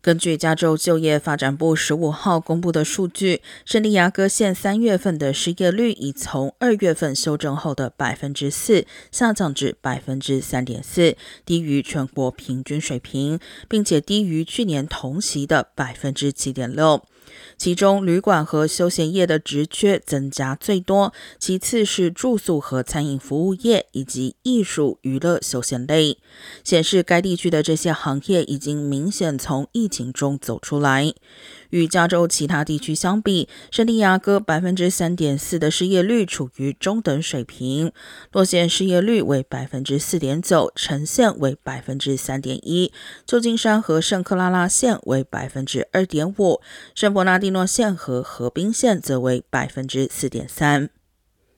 根据加州就业发展部十五号公布的数据，圣地亚哥县三月份的失业率已从二月份修正后的百分之四下降至百分之三点四，低于全国平均水平，并且低于去年同期的百分之七点六。其中，旅馆和休闲业的职缺增加最多，其次是住宿和餐饮服务业以及艺术、娱乐、休闲类，显示该地区的这些行业已经明显从疫情中走出来。与加州其他地区相比，圣地亚哥百分之三点四的失业率处于中等水平，洛县失业率为百分之四点九，城县为百分之三点一，旧金山和圣克拉拉县为百分之二点五，圣伯纳蒂诺线和河滨线则为百分之四点三。